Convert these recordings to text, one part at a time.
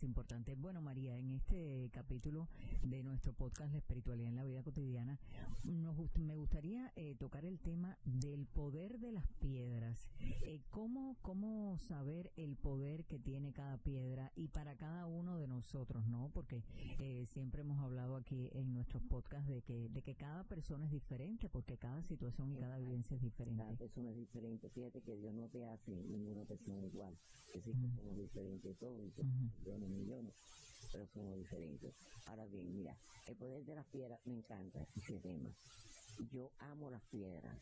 Más importante. Bueno, María, en este capítulo de nuestro podcast La espiritualidad en la vida cotidiana, nos me gustaría eh, tocar el tema del poder de las piedras. Eh, ¿cómo, ¿Cómo saber el poder que tiene cada piedra y para cada uno de nosotros, no? Porque eh, siempre hemos hablado aquí en nuestros podcasts de que, de que cada persona es diferente, porque cada situación y cada vivencia es diferente. Cada persona es diferente. Fíjate que Dios no te hace una persona igual. Que sí, que somos diferentes todos, millones, millones, pero somos diferentes. Ahora bien, mira, el poder de las piedras me encanta ese tema. Yo amo las piedras.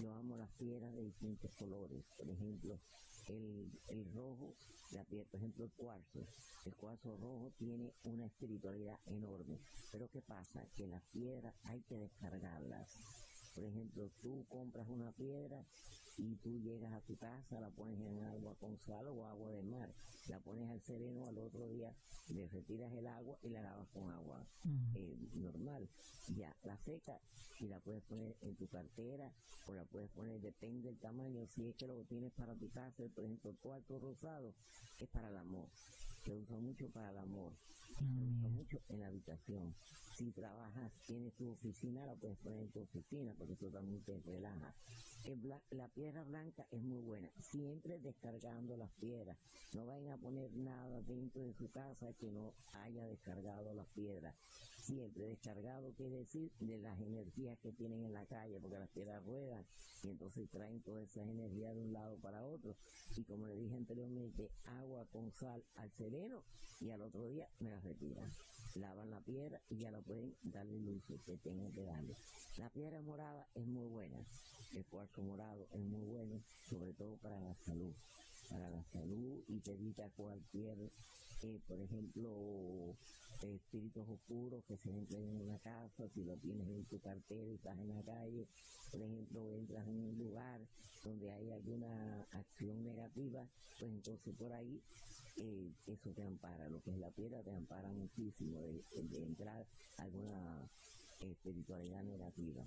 Yo amo las piedras de distintos colores. Por ejemplo, el, el rojo, la piedra, por ejemplo, el cuarzo. El cuarzo rojo tiene una espiritualidad enorme. Pero ¿qué pasa? Que las piedras hay que descargarlas. Por ejemplo, tú compras una piedra y tú llegas a tu casa, la pones en agua con sal o agua de mar, la pones al sereno, al otro día le retiras el agua y la lavas con agua eh, normal. Ya la seca y la puedes poner en tu cartera o la puedes poner, depende del tamaño, si es que lo tienes para tu casa, por ejemplo, el cuarto rosado es para el amor, se usa mucho para el amor, se usa mucho en la habitación. Si trabajas, tienes tu oficina, la puedes poner en tu oficina porque eso también te relaja la piedra blanca es muy buena, siempre descargando las piedras. No vayan a poner nada dentro de su casa que no haya descargado las piedras. Siempre descargado quiere decir de las energías que tienen en la calle, porque las piedras ruedan y entonces traen toda esa energía de un lado para otro. Y como le dije anteriormente, agua con sal al sereno y al otro día me la retiran. Lavan la piedra y ya la pueden darle luz que tengan que darle. La piedra morada es muy buena el cuarzo morado es muy bueno, sobre todo para la salud. Para la salud y te evita cualquier, eh, por ejemplo, espíritus oscuros que se entren en una casa, si lo tienes en tu cartera y estás en la calle, por ejemplo, entras en un lugar donde hay alguna acción negativa, pues entonces por ahí eh, eso te ampara, lo que es la piedra te ampara muchísimo de, entrar alguna espiritualidad negativa.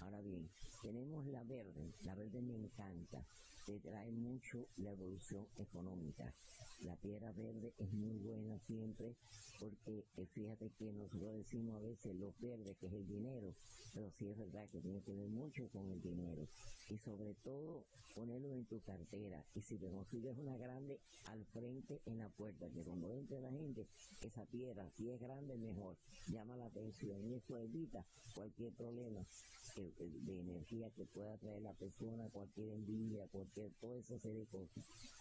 Ahora bien, tenemos la verde, la verde me encanta, te trae mucho la evolución económica. La piedra verde es muy buena siempre porque eh, fíjate que nosotros decimos a veces lo verde, que es el dinero, pero sí es verdad que tiene que ver mucho con el dinero. Todo, ponerlo en tu cartera. Y si te consigues una grande al frente en la puerta, que cuando entre la gente, esa piedra, si es grande, mejor, llama la atención y eso evita cualquier problema de energía que pueda traer la persona, cualquier envidia, cualquier, toda esa serie de.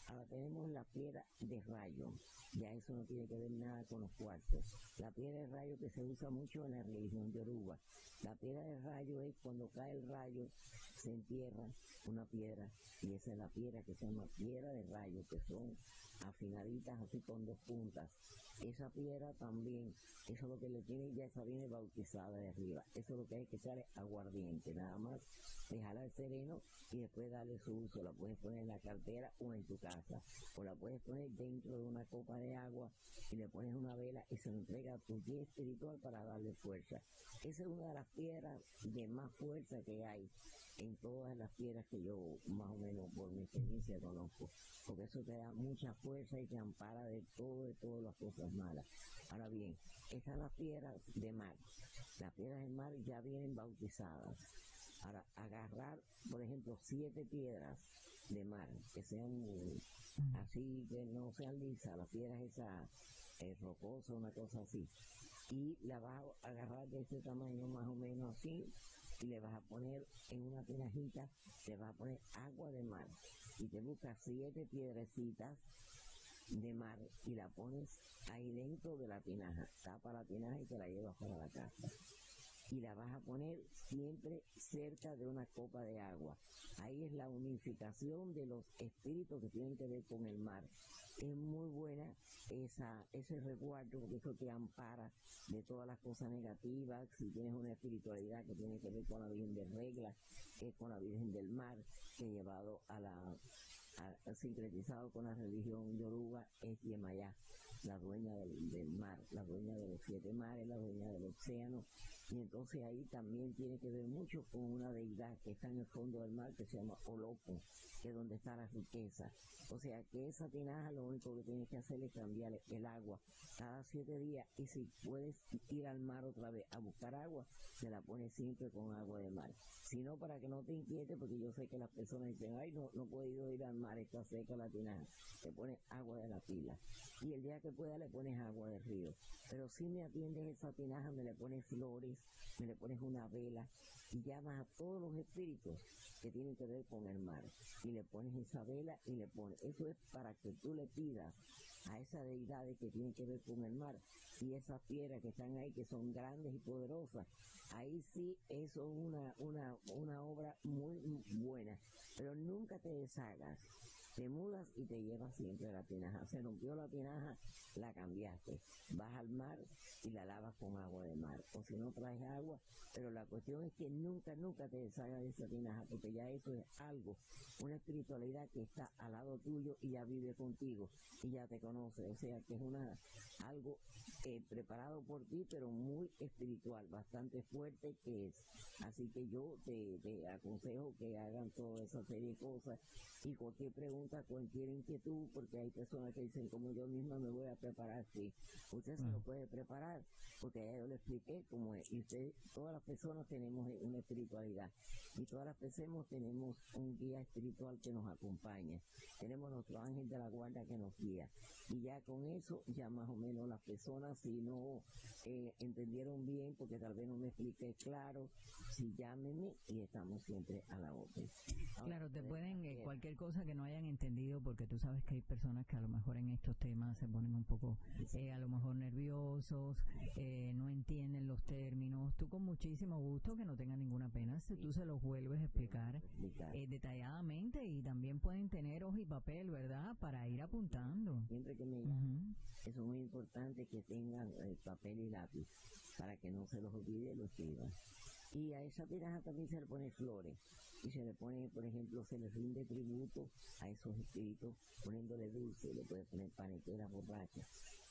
Ahora tenemos la piedra de rayo, ya eso no tiene que ver nada con los cuartos. La piedra de rayo que se usa mucho en la religión yoruba. La piedra de rayo es cuando cae el rayo, se entierra una piedra y esa es la piedra que se llama piedra de rayo, que son afinaditas así con dos puntas. Esa piedra también, eso es lo que le tiene, ya esa viene bautizada de arriba. Eso es lo que hay que echarle aguardiente, nada más dejarla al sereno y después darle su uso. La puedes poner en la cartera o en tu casa, o la puedes poner dentro de una copa de agua y le pones una vela y se lo entrega a tu guía espiritual para darle fuerza. Esa es una de las piedras de más fuerza que hay en todas las piedras que yo más o menos por mi experiencia conozco, porque eso te da mucha fuerza y te ampara de todo, de todas las cosas malas. Ahora bien, están las piedras de mar. Las piedras de mar ya vienen bautizadas. Ahora, agarrar, por ejemplo, siete piedras de mar, que sean así, que no sean lisas, las piedras esas eh, rocosas, una cosa así, y la vas a agarrar de ese tamaño más o menos así, y le vas a poner en una tinajita, le vas a poner agua de mar y te buscas siete piedrecitas de mar y la pones ahí dentro de la tinaja, tapa la tinaja y te la llevas para la casa y la vas a poner siempre cerca de una copa de agua. Ahí es la unificación de los espíritus que tienen que ver con el mar. Es muy buena esa, ese resguardo porque eso te ampara de todas las cosas negativas. Si tienes una espiritualidad que tiene que ver con la Virgen de Regla, que es con la Virgen del Mar, que he llevado a la sincretizado con la religión yoruba, es Yemayá la dueña del, mar, la dueña de los siete mares, la dueña del océano. Y entonces ahí también tiene que ver mucho con una deidad que está en el fondo del mar que se llama Olopo, que es donde está la riqueza. O sea que esa tinaja lo único que tienes que hacer es cambiar el agua cada siete días y si puedes ir al mar otra vez a buscar agua, se la pones siempre con agua de mar. Si no, para que no te inquiete, porque yo sé que las personas dicen, ay, no, no he podido ir al mar, está seca la tinaja. Te pones agua de la pila. Y el día que pueda le pones agua del río. Pero si me atiendes esa tinaja, me le pones flores, le pones una vela y llamas a todos los espíritus que tienen que ver con el mar. Y le pones esa vela y le pones. Eso es para que tú le pidas a esas deidades que tienen que ver con el mar y esas piedras que están ahí que son grandes y poderosas ahí sí eso es una, una, una obra muy buena pero nunca te deshagas te mudas y te llevas siempre la tinaja. Se rompió la tinaja, la cambiaste. Vas al mar y la lavas con agua de mar. O si no traes agua, pero la cuestión es que nunca, nunca te deshagas de esa tinaja, porque ya eso es algo, una espiritualidad que está al lado tuyo y ya vive contigo y ya te conoce. O sea que es una algo eh, preparado por ti, pero muy espiritual, bastante fuerte que es. Así que yo te, te aconsejo que hagan toda esa serie de cosas y cualquier pregunta cualquier inquietud, porque hay personas que dicen, como yo misma me voy a preparar, sí. Usted se lo puede preparar, porque ya yo le expliqué cómo es. Y usted, todas las personas tenemos una espiritualidad. Y todas las personas tenemos un guía espiritual que nos acompaña. Tenemos nuestro ángel de la guarda que nos guía. Y ya con eso, ya más o menos las personas, si no eh, entendieron bien, porque tal vez no me expliqué claro, si llámenme y estamos siempre a la orden. Claro, te pueden, eh, cualquier cosa que no hayan entendido, tú sabes que hay personas que a lo mejor en estos temas se ponen un poco, eh, a lo mejor nerviosos, eh, no entienden los términos. Tú con muchísimo gusto, que no tenga ninguna pena, si tú se los vuelves a explicar detalladamente y también pueden tener hoja y papel, ¿verdad? Para ir apuntando. Siempre que me es muy importante que tengan papel y lápiz para que no se los olvide los escriban. Y a esa tiraja también se le pone flores. Y se le pone, por ejemplo, se le rinde tributo a esos espíritus poniéndole dulce, le puede poner panetera borracha.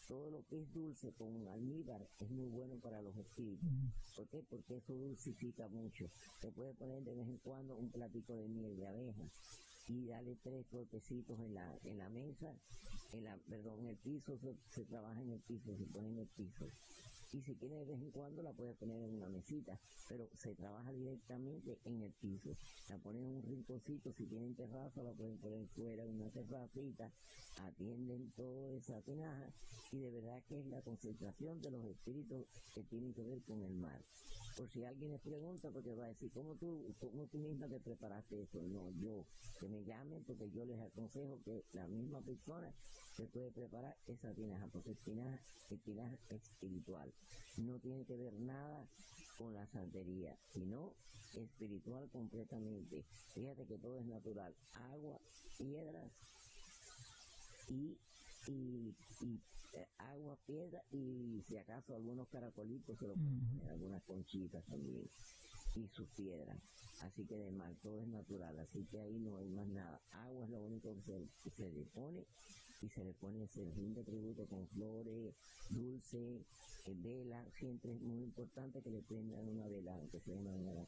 Todo lo que es dulce con almíbar es muy bueno para los espíritus. ¿Por qué? Porque eso dulcifica mucho. Se puede poner de vez en cuando un platito de miel de abeja y darle tres golpecitos en la, en la mesa, en la, perdón, en el piso, se, se trabaja en el piso, se pone en el piso y si quiere de vez en cuando la puede poner en una mesita, pero se trabaja directamente en el piso. La ponen en un rinconcito, si tienen terraza la pueden poner fuera en una terracita, atienden toda esa tinaja y de verdad que es la concentración de los espíritus que tienen que ver con el mar. Por si alguien les pregunta, porque va a decir, ¿cómo tú, cómo tú misma te preparaste eso? No, yo, que me llamen porque yo les aconsejo que la misma persona se puede preparar esa tinaja, porque es tinaja, es tinaja espiritual. No tiene que ver nada con la santería, sino espiritual completamente. Fíjate que todo es natural. Agua, piedras y, y, y eh, agua, piedra y si acaso algunos caracolitos se lo pueden poner, algunas conchitas también y sus piedras. Así que de mar todo es natural, así que ahí no hay más nada. Agua es lo único que se, que se le pone y se le pone ese de tributo con flores, dulce, eh, vela. Siempre es muy importante que le prendan una vela, aunque sea una vela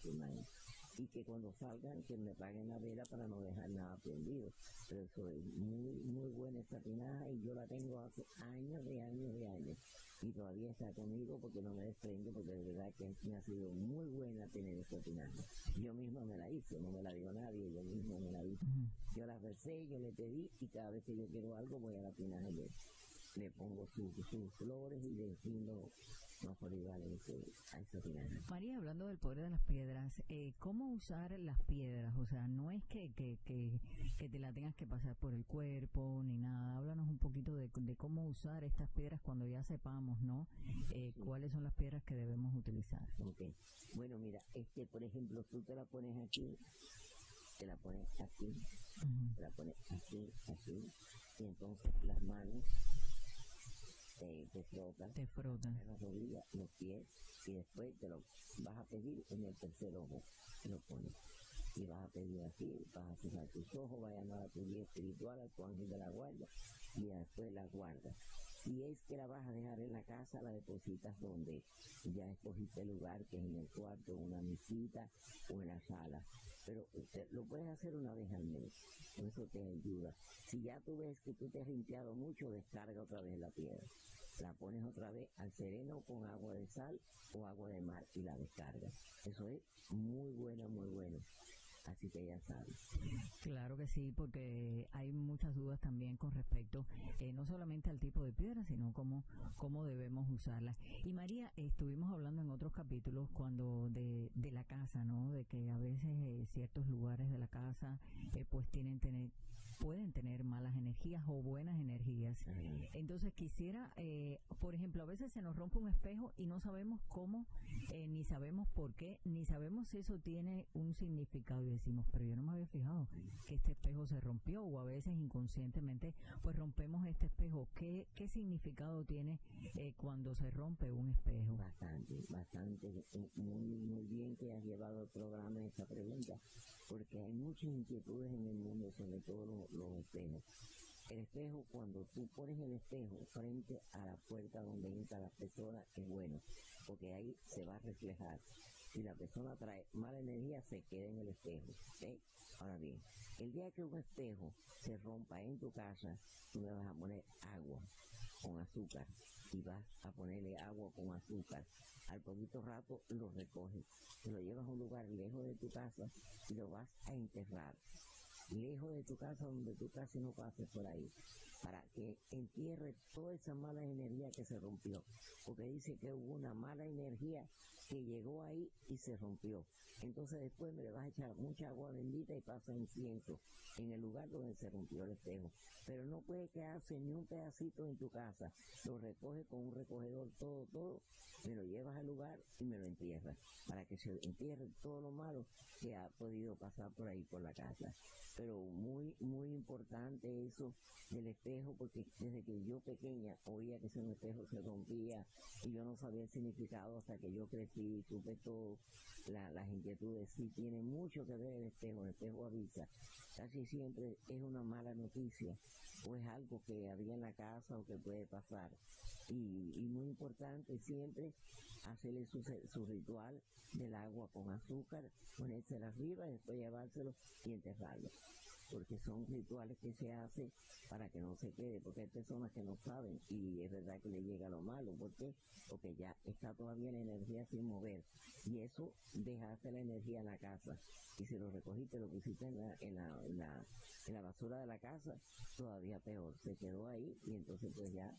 y que cuando salgan que me paguen la vela para no dejar nada prendido. Pero eso es muy, muy buena esta tinaja y yo la tengo hace años y años y años. Y todavía está conmigo porque no me desprende, porque de verdad que me ha sido muy buena tener esta tinaja. Yo mismo me la hice, no me la dio nadie, yo mismo me la hice. Yo la versé, yo le pedí y cada vez que yo quiero algo voy a la tinaja y le, le pongo sus flores y le defiendo María, hablando del poder de las piedras, eh, ¿cómo usar las piedras? O sea, no es que, que, que, que, te la tengas que pasar por el cuerpo ni nada. Háblanos un poquito de, de cómo usar estas piedras cuando ya sepamos, ¿no? Eh, ¿Cuáles son las piedras que debemos utilizar? Okay. Bueno, mira, este, por ejemplo, tú te la pones aquí, te la pones aquí, te la pones aquí, aquí, y entonces las manos te, te frotan, te frotan. las rodillas, los pies, y después te lo vas a pedir en el tercer ojo, lo pones. Y vas a pedir así, vas a cerrar tus ojos, vas a llamar a tu guía espiritual, a tu ángel de la guardia, y después la guardas. Si es que la vas a dejar en la casa, la depositas donde ya escogiste el lugar, que es en el cuarto, una mesita o en la sala. Pero lo puedes hacer una vez al mes, eso te ayuda. Si ya tú ves que tú te has limpiado mucho, descarga otra vez la piedra la pones otra vez al sereno con agua de sal o agua de mar y la descargas. Eso es muy bueno, muy bueno. Así que ya sabes. Claro que sí, porque hay muchas dudas también con respecto eh, no solamente al tipo de piedra, sino cómo, cómo debemos usarla. Y María, estuvimos hablando en otros capítulos cuando de, de la casa, ¿no? De que a veces eh, ciertos lugares de la casa eh, pues tienen tener pueden tener malas energías o buenas energías. Entonces quisiera, eh, por ejemplo, a veces se nos rompe un espejo y no sabemos cómo, eh, ni sabemos por qué, ni sabemos si eso tiene un significado y decimos, pero yo no me había fijado que este espejo se rompió o a veces inconscientemente pues rompemos este espejo. ¿Qué, qué significado tiene eh, cuando se rompe un espejo? Bastante, bastante, muy, muy bien que has llevado el programa esta pregunta, porque hay muchas inquietudes en el mundo, sobre todo los los espejos. El espejo, cuando tú pones el espejo frente a la puerta donde entra la persona, es bueno, porque ahí se va a reflejar. Si la persona trae mala energía, se queda en el espejo. Ahora bien, el día que un espejo se rompa en tu casa, tú le vas a poner agua con azúcar y vas a ponerle agua con azúcar. Al poquito rato lo recoges, lo llevas a un lugar lejos de tu casa y lo vas a enterrar lejos de tu casa donde tú casi no pases por ahí, para que entierre toda esa mala energía que se rompió, porque dice que hubo una mala energía que llegó ahí y se rompió. Entonces después me le vas a echar mucha agua bendita y pasa incienso en el lugar donde se rompió el espejo. Pero no puede quedarse ni un pedacito en tu casa. Lo recoge con un recogedor todo, todo, me lo llevas al lugar y me lo entierras, para que se entierre todo lo malo que ha podido pasar por ahí por la casa pero muy, muy importante eso del espejo, porque desde que yo pequeña oía que ese espejo se rompía y yo no sabía el significado hasta que yo crecí y supe todo, la, las inquietudes. Sí, tiene mucho que ver el espejo, el espejo avisa. Casi siempre es una mala noticia o es algo que había en la casa o que puede pasar. Y, y muy importante siempre hacerle su, su ritual del agua con azúcar, ponérselo arriba, después llevárselo y enterrarlo. porque son rituales que se hacen para que no se quede, porque hay personas que no saben y es verdad que le llega lo malo, ¿por qué? Porque ya está todavía la energía sin mover y eso dejaste la energía en la casa y si lo recogiste, lo pusiste en la, en la, en la, en la basura de la casa, todavía peor, se quedó ahí y entonces pues ya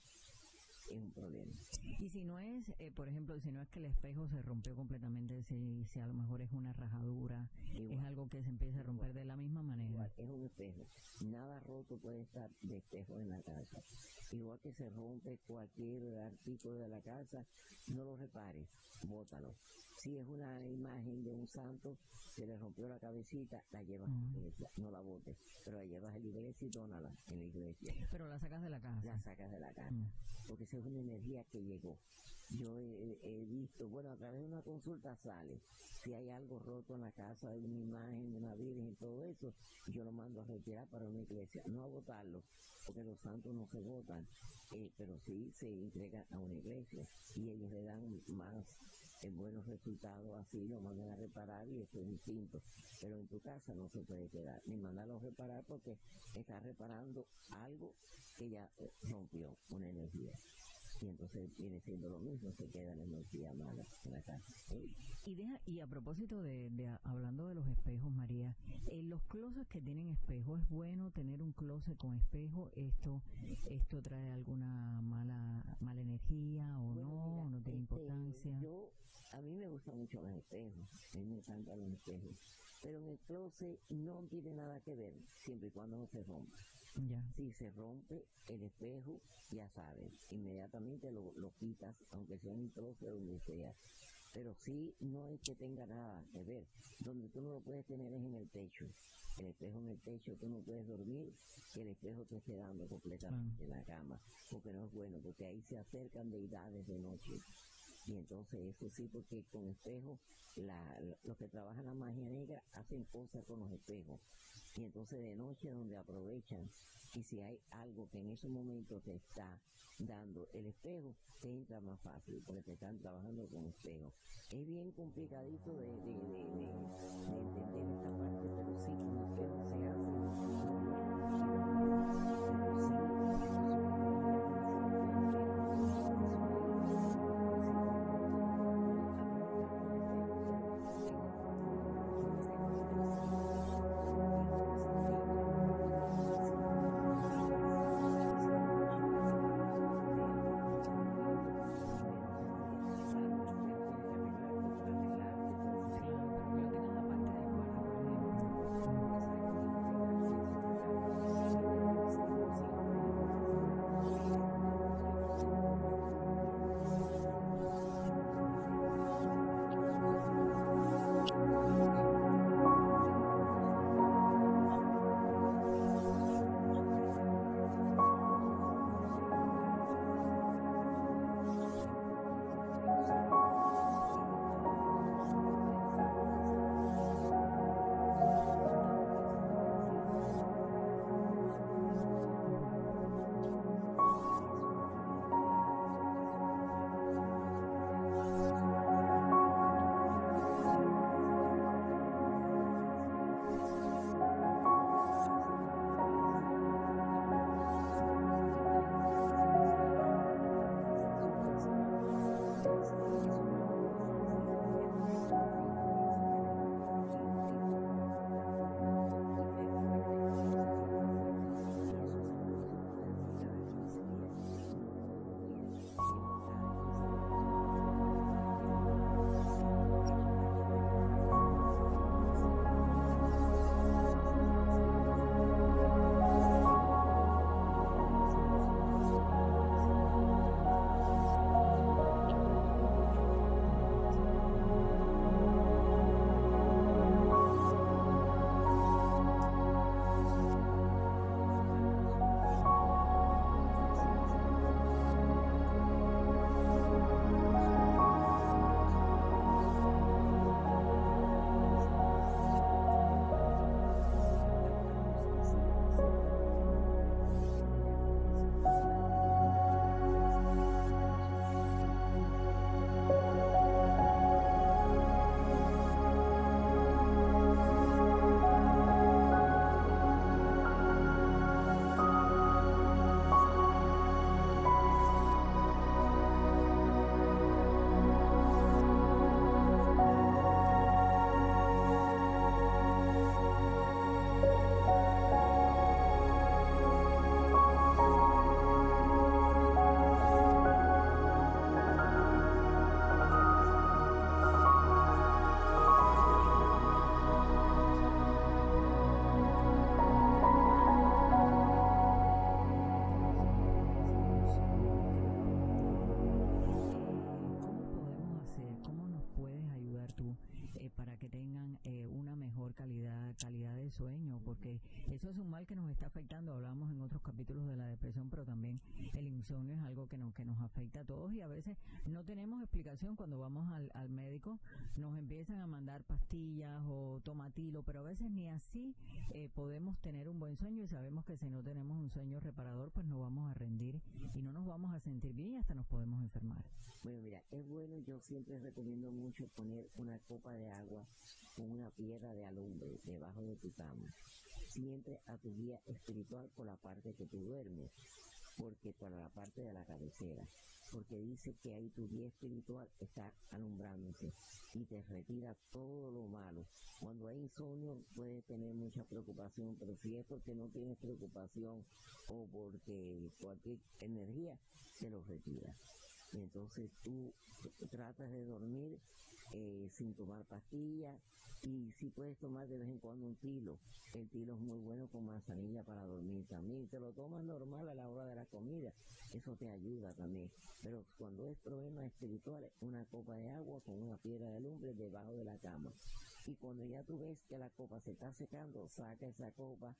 es un problema. Y si no es, eh, por ejemplo, si no es que el espejo se rompió completamente, si, si a lo mejor es una rajadura, es algo que se empieza a romper de la misma manera. Igual, es un espejo. Nada roto puede estar de espejo en la casa. Igual que se rompe cualquier artículo de la casa, no lo repares, bótalo. Si es una imagen de un santo, se le rompió la cabecita, la llevas a la iglesia, no la botes, pero la llevas a la iglesia y dónala en la iglesia. Pero la sacas de la casa. La sacas de la casa, porque esa es una energía que llegó. Yo he, he, visto, bueno, a través de una consulta sale, si hay algo roto en la casa, de una imagen de una virgen y todo eso, yo lo mando a retirar para una iglesia, no a botarlo, porque los santos no se votan, eh, pero sí se entregan a una iglesia y ellos le dan más en buenos resultados así lo mandan a reparar y eso es distinto. Pero en tu casa no se puede quedar, ni mandarlo a reparar porque está reparando algo que ya rompió una energía y entonces viene siendo lo mismo, se queda la energía mala en la casa. Y, deja, y a propósito de, de, hablando de los espejos, María, en los closets que tienen espejo, ¿es bueno tener un closet con espejo? ¿Esto esto trae alguna mala mala energía o Bueno, no? mira, ¿No tiene este, importancia? Yo, a mí me gustan mucho los espejos, a mí me encantan los espejos, pero en el closet no tiene nada que ver, siempre y cuando no se rompa. Ya. Si se rompe el espejo, ya sabes, inmediatamente lo, lo quitas, aunque sea un trozo donde sea. Pero sí, no es que tenga nada que ver. Donde tú no lo puedes tener es en el techo. El espejo en el techo, tú no puedes dormir, que el espejo te esté dando completamente en la cama, porque no es bueno, porque ahí se acercan deidades de noche. Y entonces eso sí, porque con espejos, la, los que trabajan la magia negra hacen cosas con los espejos. Y entonces de noche donde aprovechan. Y si hay algo que en ese momento te está dando el espejo, te entra más fácil porque te están trabajando con espejo. Es bien complicadito de, de, de, de, de entender esta parte, pero sí, con espejo se hace. Eso es un mal que nos está afectando. Hablamos en otros capítulos de la depresión, pero también el insomnio es algo que nos, que nos afecta a todos y a veces no tenemos explicación cuando vamos al, al médico. Nos empiezan a mandar pastillas o tomatilo, pero a veces ni así eh, podemos tener un buen sueño y sabemos que si no tenemos un sueño reparador, pues no vamos a rendir y no nos vamos a sentir bien y hasta nos podemos enfermar. Bueno, mira, es bueno, yo siempre recomiendo mucho poner una copa de agua con una piedra de alumbre debajo de tu cama. Siempre a tu guía espiritual por la parte que tú duermes, porque para la parte de la cabecera, porque dice que ahí tu guía espiritual está alumbrándose y te retira todo lo malo. Cuando hay insomnio puedes tener mucha preocupación, pero si es porque no tienes preocupación o porque cualquier energía, se lo retira. Entonces tú tratas de dormir eh, sin tomar pastillas y si puedes tomar de vez en cuando un tilo. El tilo es muy bueno con manzanilla para dormir también. Te lo tomas normal a la hora de la comida. Eso te ayuda también. Pero cuando es problema espiritual, una copa de agua con una piedra de lumbre debajo de la cama. Y cuando ya tú ves que la copa se está secando, saca esa copa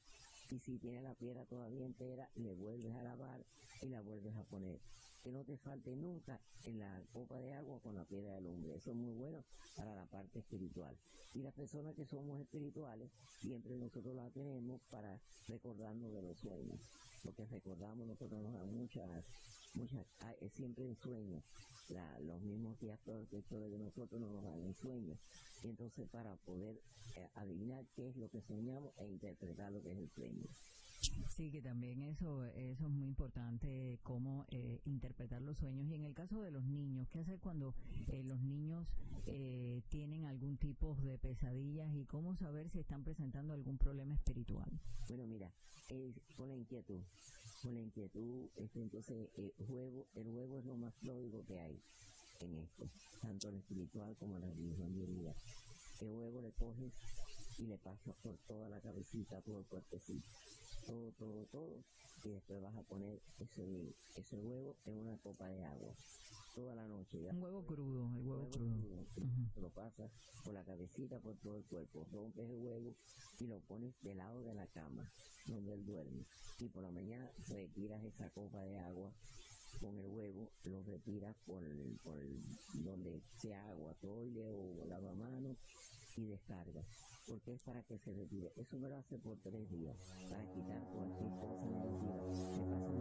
y si tiene la piedra todavía entera, le vuelves a lavar y la vuelves a poner que no te falte nunca en la copa de agua con la piedra de lumbre. Eso es muy bueno para la parte espiritual. Y las personas que somos espirituales, siempre nosotros la tenemos para recordarnos de los sueños. Porque recordamos, nosotros nos dan muchas, muchas, siempre en sueños. los mismos días protectores de nosotros nos dan en sueños. Y entonces para poder eh, adivinar qué es lo que soñamos e interpretar lo que es el sueño. Sí, que también eso, eso es muy importante, cómo eh, interpretar los sueños. Y en el caso de los niños, ¿qué hacer cuando eh, los niños eh, tienen algún tipo de pesadillas y cómo saber si están presentando algún problema espiritual? Bueno, mira, con la inquietud, con la inquietud, este, entonces el huevo, el huevo es lo más lógico que hay en esto, tanto en espiritual como la religión de El huevo le coges y le pasas por toda la cabecita, todo el cuerpecito todo, todo, todo, y después vas a poner ese, ese huevo en una copa de agua toda la noche. Un huevo crudo, el huevo, crudo. Lo pasas por la cabecita, por todo el cuerpo, rompes el huevo y lo pones del lado de la cama, donde él duerme. Y por la mañana retiras esa copa de agua con el huevo, lo retiras por, por donde sea agua, toile o lavamanos y descargas porque es para que se retire. Eso me lo hace por tres días, para quitar cualquier cosa negativa.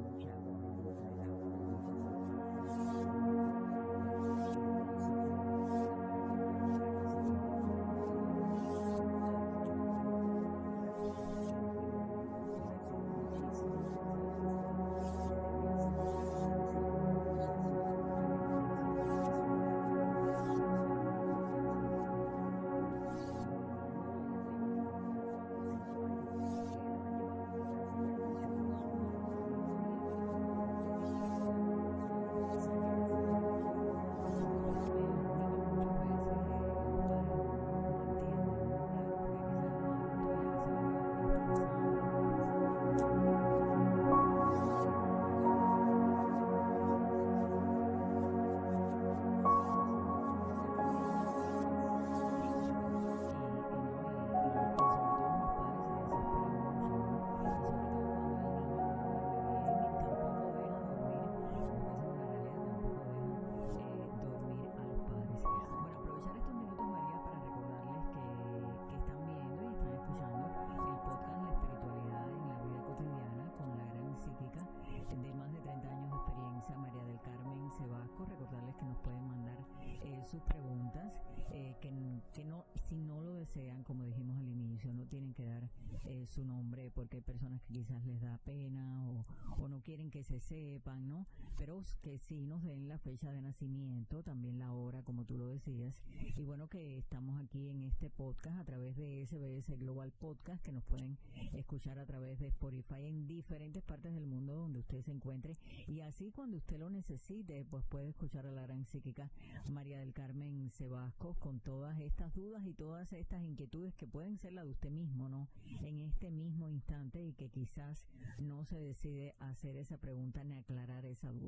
Sus preguntas, eh, que, que, no, si no lo desean, como dijimos al inicio, no tienen que dar eh, su nombre porque hay personas que quizás les da pena o, o, no quieren que se sepan, ¿no? Pero que sí nos den la fecha de nacimiento, también la hora, como tú lo decías. Y bueno, que estamos aquí en este podcast a través de SBS Global Podcast, que nos pueden escuchar a través de Spotify en diferentes partes del mundo donde usted se encuentre. Y así cuando usted lo necesite, pues puede escuchar a la gran psíquica María del Carmen Sebasco con todas estas dudas y todas estas inquietudes que pueden ser la de usted mismo, ¿no? En este mismo instante y que quizás no se decide hacer esa pregunta ni aclarar esa duda.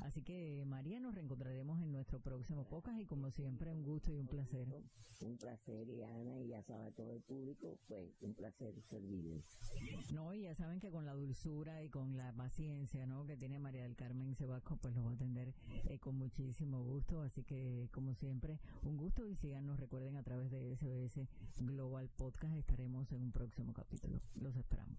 Así que María, nos reencontraremos en nuestro próximo podcast y como siempre siempre un gusto y un placer. Un placer, y Ana, y ya sabe todo el público, pues un placer servirles. No, y ya saben que con la dulzura y con la paciencia, ¿no? Que tiene María del Carmen Sebasco, pues los va a atender eh, con muchísimo gusto. Así que, como siempre, un gusto y síganos, recuerden a través de SBS Global Podcast, estaremos en un próximo capítulo. Los esperamos.